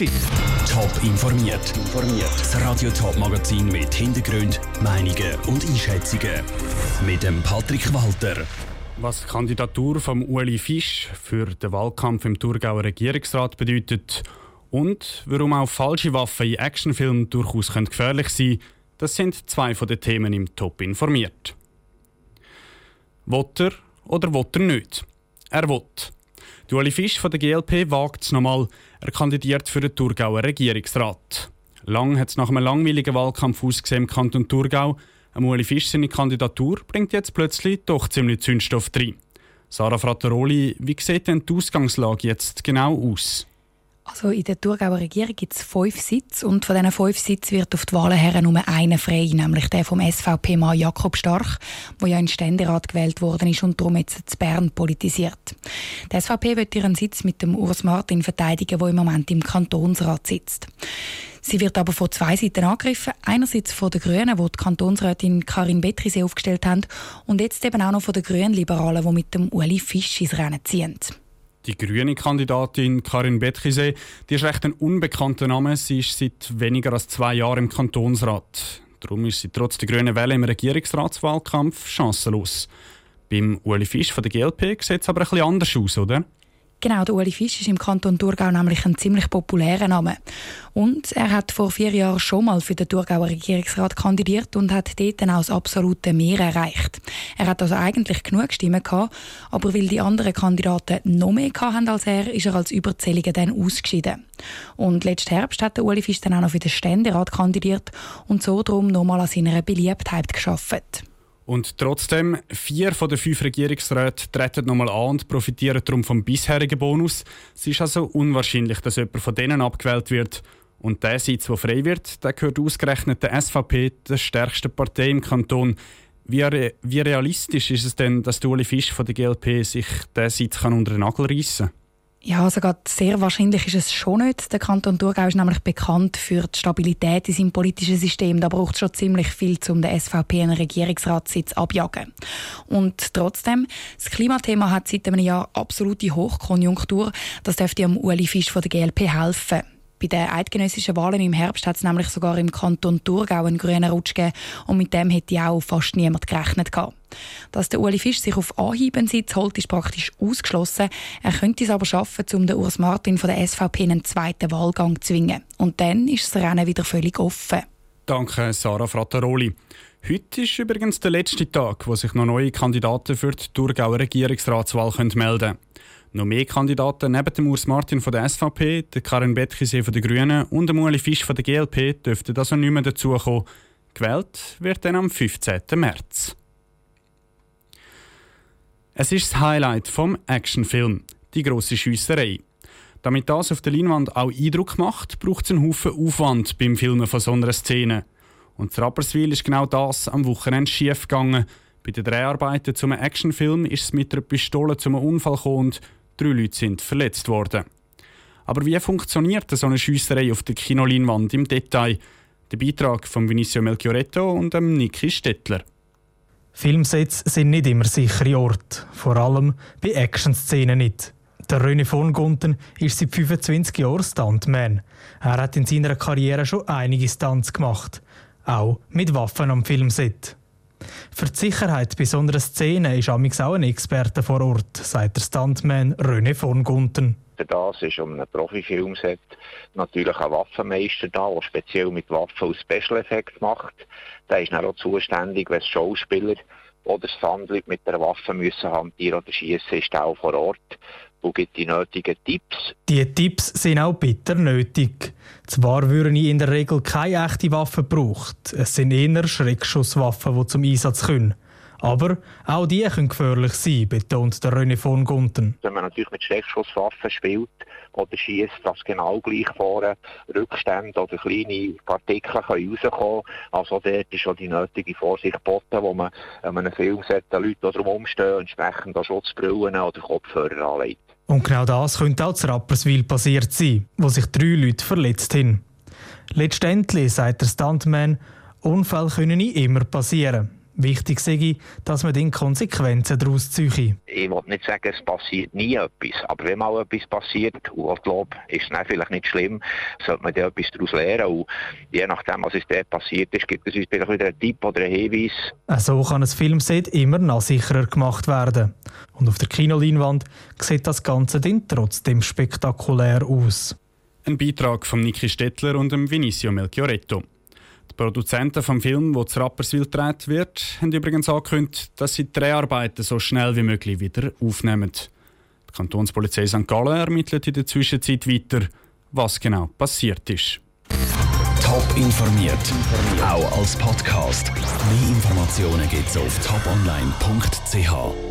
Top informiert. Das Radio Top Magazin mit Hintergrund, Meinungen und Einschätzungen mit dem Patrick Walter. Was die Kandidatur von Ueli Fisch für den Wahlkampf im Thurgauer Regierungsrat bedeutet und warum auch falsche Waffen in Actionfilmen durchaus gefährlich sein können, das sind zwei von den Themen im Top informiert. Wotter oder Wotter nicht? Er wott. Ueli Fisch von der GLP wagt es nochmal. Er kandidiert für den Thurgauer Regierungsrat. Lang hat es nach einem langweiligen Wahlkampf ausgesehen im Kanton Thurgau. Ueli Fisch seine Kandidatur bringt jetzt plötzlich doch ziemlich Zündstoff rein. Sarah Frattaroli, wie sieht denn die Ausgangslage jetzt genau aus? Also in der Thurgauer Regierung gibt es fünf Sitze und von diesen fünf Sitzen wird auf die Wahlen her nur einer frei, nämlich der vom SVP-Mann Jakob Starch, der ja in den Ständerat gewählt worden ist und darum jetzt zu Bern politisiert. Die SVP wird ihren Sitz mit dem Urs Martin verteidigen, der im Moment im Kantonsrat sitzt. Sie wird aber von zwei Seiten angegriffen. Einerseits von den Grünen, die die Kantonsrätin Karin Betrisee aufgestellt haben, und jetzt eben auch noch von den Grünen Liberalen, die mit dem Uli Fisch ins Rennen ziehen. Die grüne Kandidatin Karin Betchise, die ist recht ein unbekannter Name. Sie ist seit weniger als zwei Jahren im Kantonsrat. Darum ist sie trotz der grünen Welle im Regierungsratswahlkampf chancenlos. Beim Uli Fisch von der GLP sieht es aber ein bisschen anders aus, oder? Genau, der Uli Fisch ist im Kanton Thurgau nämlich ein ziemlich populärer Name. Und er hat vor vier Jahren schon mal für den Thurgauer Regierungsrat kandidiert und hat dort dann auch das absolute Mehr erreicht. Er hat also eigentlich genug Stimmen gehabt, aber weil die anderen Kandidaten noch mehr hatten als er, ist er als Überzähliger dann ausgeschieden. Und letzten Herbst hat der Uli Fisch dann auch noch für den Ständerat kandidiert und so darum nochmal an seiner Beliebtheit geschafft. Und trotzdem, vier von den fünf Regierungsräten treten nochmal an und profitieren darum vom bisherigen Bonus. Es ist also unwahrscheinlich, dass jemand von denen abgewählt wird. Und der Sitz, der frei wird, der gehört ausgerechnet der SVP, der stärksten Partei im Kanton. Wie, re wie realistisch ist es denn, dass Uli Fisch von der GLP sich diesen Sitz unter den Nagel reissen kann? Ja, gerade sehr wahrscheinlich ist es schon nicht. Der Kanton Thurgau ist nämlich bekannt für die Stabilität in seinem politischen System. Da braucht es schon ziemlich viel, um den SVP einen Regierungsratssitz abjagen. Und trotzdem, das Klimathema hat seit einem Jahr absolute Hochkonjunktur. Das dürfte am Uli Fisch von der GLP helfen. Bei den eidgenössischen Wahlen im Herbst hat es nämlich sogar im Kanton Thurgau einen grünen Rutsch gegeben und mit dem hätte auch fast niemand gerechnet gehabt. Dass der Uli Fisch sich auf Anhieb einen Sitz holt, ist praktisch ausgeschlossen. Er könnte es aber schaffen, um den Urs Martin von der SVP einen zweiten Wahlgang zu zwingen. Und dann ist das Rennen wieder völlig offen. Danke, Sarah Frattaroli. Heute ist übrigens der letzte Tag, wo sich noch neue Kandidaten für die Thurgauer Regierungsratswahl melden können. Noch mehr Kandidaten neben dem Urs Martin von der SVP, der Karin Bettkisee von den Grünen und dem Ueli Fisch von der GLP dürften also nicht mehr dazukommen. Gewählt wird dann am 15. März. Es ist das Highlight vom Actionfilm, die grosse Schiesserei. Damit das auf der Leinwand auch Eindruck macht, braucht es einen Haufen Aufwand beim Filmen von so einer Szene. Und Rapperswil ist genau das am Wochenende schief gegangen. Bei den Dreharbeiten zum Actionfilm ist es mit einer Pistole zum Unfall gekommen und Drei Leute sind verletzt worden. Aber wie funktioniert so eine Schiesserei auf der Kinoleinwand im Detail? Der Beitrag von Vinicio Melchioretto und dem Niki Stettler. Filmsets sind nicht immer sichere Orte, vor allem bei Actionszenen nicht. Der René von Gunten ist seit 25 Jahren Stuntman. Er hat in seiner Karriere schon einige Stunts gemacht, auch mit Waffen am Filmset. Für die Sicherheit bei so einer Szene ist Amix auch ein Experte vor Ort, sagt der Stuntman René von Gunten. Das ist um einen Profifilmset natürlich ein Waffenmeister da, der speziell mit Waffen und Special Effects macht. Der ist dann auch zuständig, wenn Schauspieler oder Sandlit mit der Waffe müssen hantieren oder schießen, ist auch vor Ort und gibt die nötigen Tipps. Die Tipps sind auch bitter nötig. Zwar würden in der Regel keine echte Waffe gebraucht. Es sind eher Schreckschusswaffen, die zum Einsatz kommen. Aber auch die können gefährlich sein, betont der René von Gunten. Wenn man natürlich mit Schreckschusswaffen spielt oder schießt, dass genau gleich vorne Rückstände oder kleine Partikel können rauskommen Also dort ist schon die nötige Vorsicht geboten, wo man an einem Filmset den Leuten darum umstehen, entsprechend Schutzbrillen oder Kopfhörer anlegt. Und genau das könnte auch zu Rapperswil passiert sein, wo sich drei Leute verletzt haben. Letztendlich, sagt der Stuntman, Unfälle können nicht immer passieren. Wichtig sei, dass man den Konsequenzen daraus ziehe. Ich will nicht sagen, es passiert nie etwas, aber wenn mal etwas passiert, und ich glaube, ist es vielleicht nicht schlimm, sollte man dann etwas daraus lernen. Und je nachdem, was es dort passiert ist, gibt es uns vielleicht wieder einen Tipp oder einen Hinweis. So kann ein Filmset immer noch sicherer gemacht werden. Und auf der Kinoleinwand sieht das Ganze dann trotzdem spektakulär aus. Ein Beitrag von Niki Stettler und dem Vinicio Melchioretto. Produzenten vom Film, wo zu Rapperswil gedreht wird, haben übrigens angekündigt, dass sie die Dreharbeiten so schnell wie möglich wieder aufnehmen. Die Kantonspolizei St. Gallen ermittelt in der Zwischenzeit weiter, was genau passiert ist. Top informiert, auch als Podcast. Mehr Informationen gibt es auf toponline.ch.